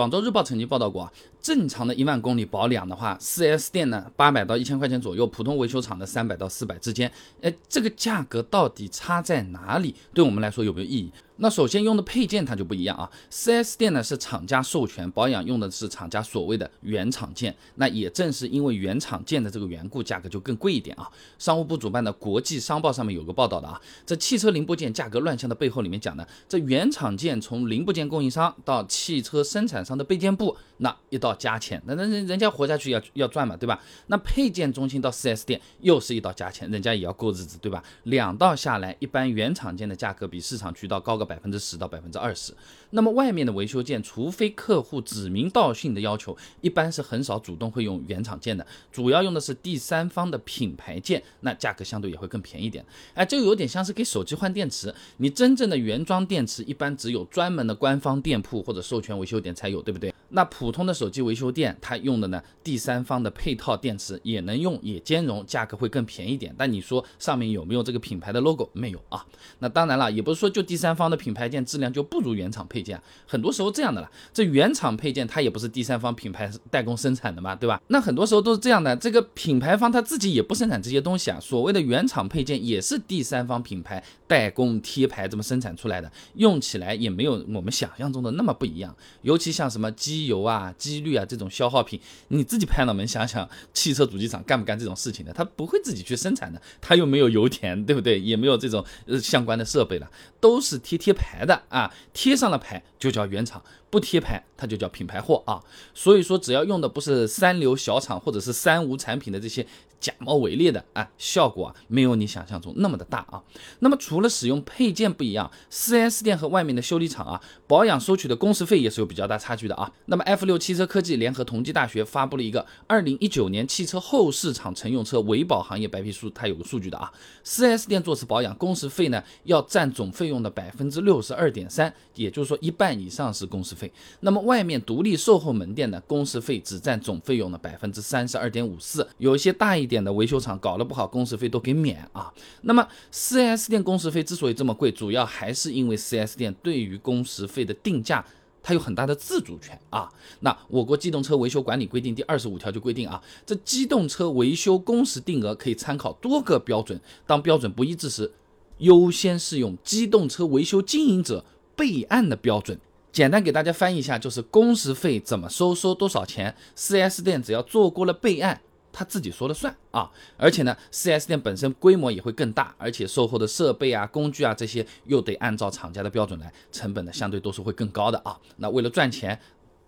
广州日报曾经报道过，正常的一万公里保养的话，4S 店呢八百到一千块钱左右，普通维修厂的三百到四百之间，哎，这个价格到底差在哪里？对我们来说有没有意义？那首先用的配件它就不一样啊，4S 店呢是厂家授权保养用的是厂家所谓的原厂件，那也正是因为原厂件的这个缘故，价格就更贵一点啊。商务部主办的国际商报上面有个报道的啊，这汽车零部件价格乱象的背后里面讲的，这原厂件从零部件供应商到汽车生产商的备件部，那一道加钱，那那人人家活下去要要赚嘛，对吧？那配件中心到 4S 店又是一道加钱，人家也要过日子，对吧？两道下来，一般原厂件的价格比市场渠道高个。百分之十到百分之二十，那么外面的维修件，除非客户指名道姓的要求，一般是很少主动会用原厂件的，主要用的是第三方的品牌件，那价格相对也会更便宜点。哎，这个有点像是给手机换电池，你真正的原装电池一般只有专门的官方店铺或者授权维修点才有，对不对？那普通的手机维修店，它用的呢第三方的配套电池也能用，也兼容，价格会更便宜点。但你说上面有没有这个品牌的 logo？没有啊。那当然了，也不是说就第三方的品牌件质量就不如原厂配件，很多时候这样的了。这原厂配件它也不是第三方品牌代工生产的嘛，对吧？那很多时候都是这样的，这个品牌方他自己也不生产这些东西啊。所谓的原厂配件也是第三方品牌代工贴牌这么生产出来的，用起来也没有我们想象中的那么不一样。尤其像什么机。机油啊、机滤啊这种消耗品，你自己拍脑门想想，汽车主机厂干不干这种事情的？他不会自己去生产的，他又没有油田，对不对？也没有这种呃相关的设备了，都是贴贴牌的啊，贴上了牌就叫原厂，不贴牌它就叫品牌货啊。所以说，只要用的不是三流小厂或者是三无产品的这些。假冒伪劣的啊，效果啊没有你想象中那么的大啊。那么除了使用配件不一样，4S 店和外面的修理厂啊，保养收取的工时费也是有比较大差距的啊。那么 F 六汽车科技联合同济大学发布了一个二零一九年汽车后市场乘用车维保行业白皮书，它有个数据的啊。4S 店做次保养工时费呢，要占总费用的百分之六十二点三，也就是说一半以上是工时费。那么外面独立售后门店呢，工时费只占总费用的百分之三十二点五四，有一些大一。点的维修厂搞得不好，工时费都给免啊。那么 4S 店工时费之所以这么贵，主要还是因为 4S 店对于工时费的定价，它有很大的自主权啊。那我国机动车维修管理规定第二十五条就规定啊，这机动车维修工时定额可以参考多个标准，当标准不一致时，优先适用机动车维修经营者备案的标准。简单给大家翻译一下，就是工时费怎么收，收多少钱，4S 店只要做过了备案。他自己说了算啊，而且呢，4S 店本身规模也会更大，而且售后的设备啊、工具啊这些又得按照厂家的标准来，成本呢相对都是会更高的啊。那为了赚钱，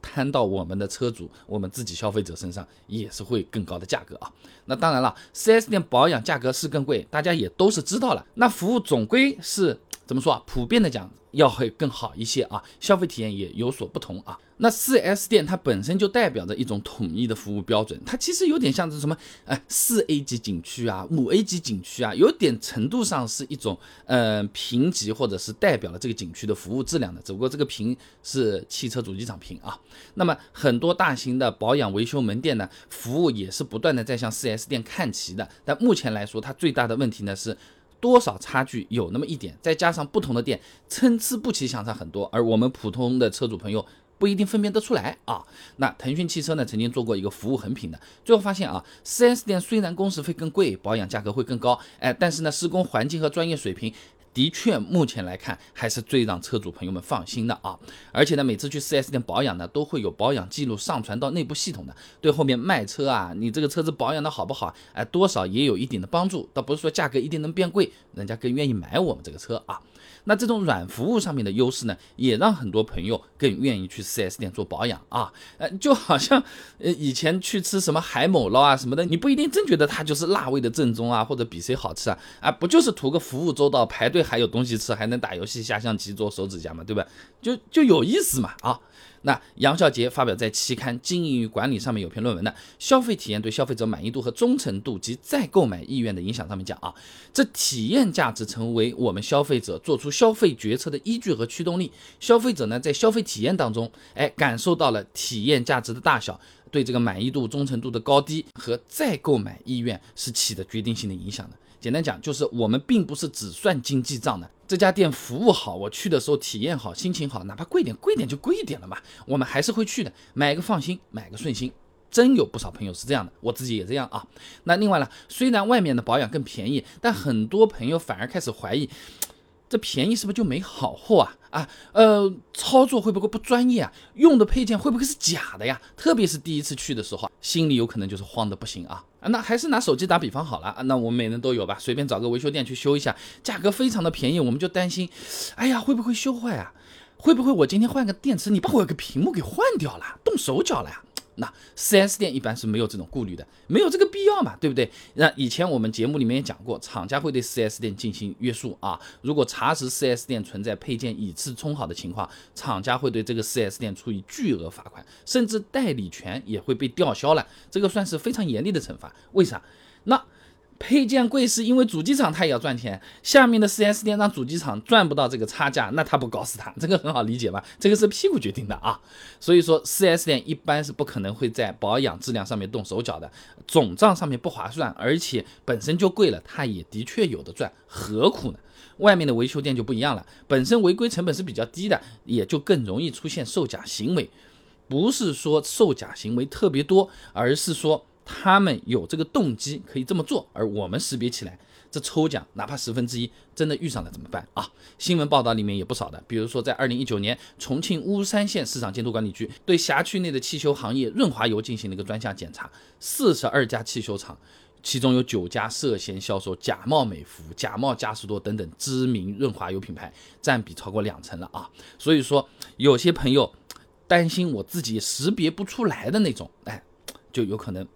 摊到我们的车主、我们自己消费者身上也是会更高的价格啊。那当然了，4S 店保养价格是更贵，大家也都是知道了。那服务总归是怎么说啊？普遍的讲。要会更好一些啊，消费体验也有所不同啊。那 4S 店它本身就代表着一种统一的服务标准，它其实有点像是什么？哎，四 A 级景区啊，五 A 级景区啊，有点程度上是一种呃评级或者是代表了这个景区的服务质量的。只不过这个评是汽车主机厂评啊。那么很多大型的保养维修门店呢，服务也是不断的在向 4S 店看齐的。但目前来说，它最大的问题呢是。多少差距有那么一点，再加上不同的店参差不齐，相差很多，而我们普通的车主朋友不一定分辨得出来啊。那腾讯汽车呢，曾经做过一个服务横评的，最后发现啊，4S 店虽然工时费更贵，保养价格会更高，哎，但是呢，施工环境和专业水平。的确，目前来看还是最让车主朋友们放心的啊！而且呢，每次去 4S 店保养呢，都会有保养记录上传到内部系统的，对后面卖车啊，你这个车子保养的好不好，哎，多少也有一定的帮助。倒不是说价格一定能变贵，人家更愿意买我们这个车啊。那这种软服务上面的优势呢，也让很多朋友更愿意去 4S 店做保养啊。呃，就好像呃以前去吃什么海某捞啊什么的，你不一定真觉得它就是辣味的正宗啊，或者比谁好吃啊，啊，不就是图个服务周到，排队还有东西吃，还能打游戏、下象棋、做手指甲嘛，对吧？就就有意思嘛啊。那杨小杰发表在期刊《经营与管理》上面有篇论文呢，消费体验对消费者满意度和忠诚度及再购买意愿的影响上面讲啊，这体验价值成为我们消费者做出消费决策的依据和驱动力。消费者呢在消费体验当中，哎，感受到了体验价值的大小，对这个满意度、忠诚度的高低和再购买意愿是起的决定性的影响的。简单讲，就是我们并不是只算经济账的。这家店服务好，我去的时候体验好，心情好，哪怕贵点，贵点就贵一点了嘛，我们还是会去的，买个放心，买个顺心。真有不少朋友是这样的，我自己也这样啊。那另外呢，虽然外面的保养更便宜，但很多朋友反而开始怀疑。这便宜是不是就没好货啊？啊，呃，操作会不会不专业啊？用的配件会不会是假的呀？特别是第一次去的时候，心里有可能就是慌的不行啊。那还是拿手机打比方好了。那我们每人都有吧？随便找个维修店去修一下，价格非常的便宜，我们就担心，哎呀，会不会修坏啊？会不会我今天换个电池，你把我个屏幕给换掉了，动手脚了呀？那 4S 店一般是没有这种顾虑的，没有这个必要嘛，对不对？那以前我们节目里面也讲过，厂家会对 4S 店进行约束啊。如果查实 4S 店存在配件以次充好的情况，厂家会对这个 4S 店处以巨额罚款，甚至代理权也会被吊销了。这个算是非常严厉的惩罚。为啥？那。配件贵是因为主机厂它也要赚钱，下面的 4S 店让主机厂赚不到这个差价，那他不搞死他，这个很好理解吧？这个是屁股决定的啊。所以说 4S 店一般是不可能会在保养质量上面动手脚的，总账上面不划算，而且本身就贵了，他也的确有的赚，何苦呢？外面的维修店就不一样了，本身违规成本是比较低的，也就更容易出现售假行为，不是说售假行为特别多，而是说。他们有这个动机可以这么做，而我们识别起来，这抽奖哪怕十分之一，真的遇上了怎么办啊？新闻报道里面也不少的，比如说在二零一九年，重庆巫山县市场监督管理局对辖区内的汽修行业润滑油进行了一个专项检查，四十二家汽修厂，其中有九家涉嫌销售假冒美孚、假冒嘉实多等等知名润滑油品牌，占比超过两成了啊！所以说，有些朋友担心我自己识别不出来的那种，哎，就有可能。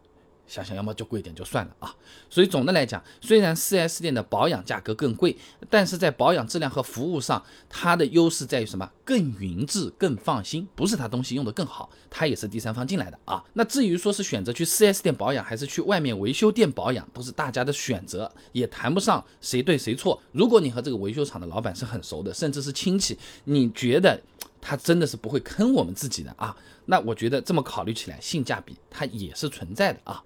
想想要么就贵点就算了啊，所以总的来讲，虽然 4S 店的保养价格更贵，但是在保养质量和服务上，它的优势在于什么？更匀质、更放心，不是它东西用的更好，它也是第三方进来的啊。那至于说是选择去 4S 店保养，还是去外面维修店保养，都是大家的选择，也谈不上谁对谁错。如果你和这个维修厂的老板是很熟的，甚至是亲戚，你觉得？他真的是不会坑我们自己的啊，那我觉得这么考虑起来，性价比它也是存在的啊。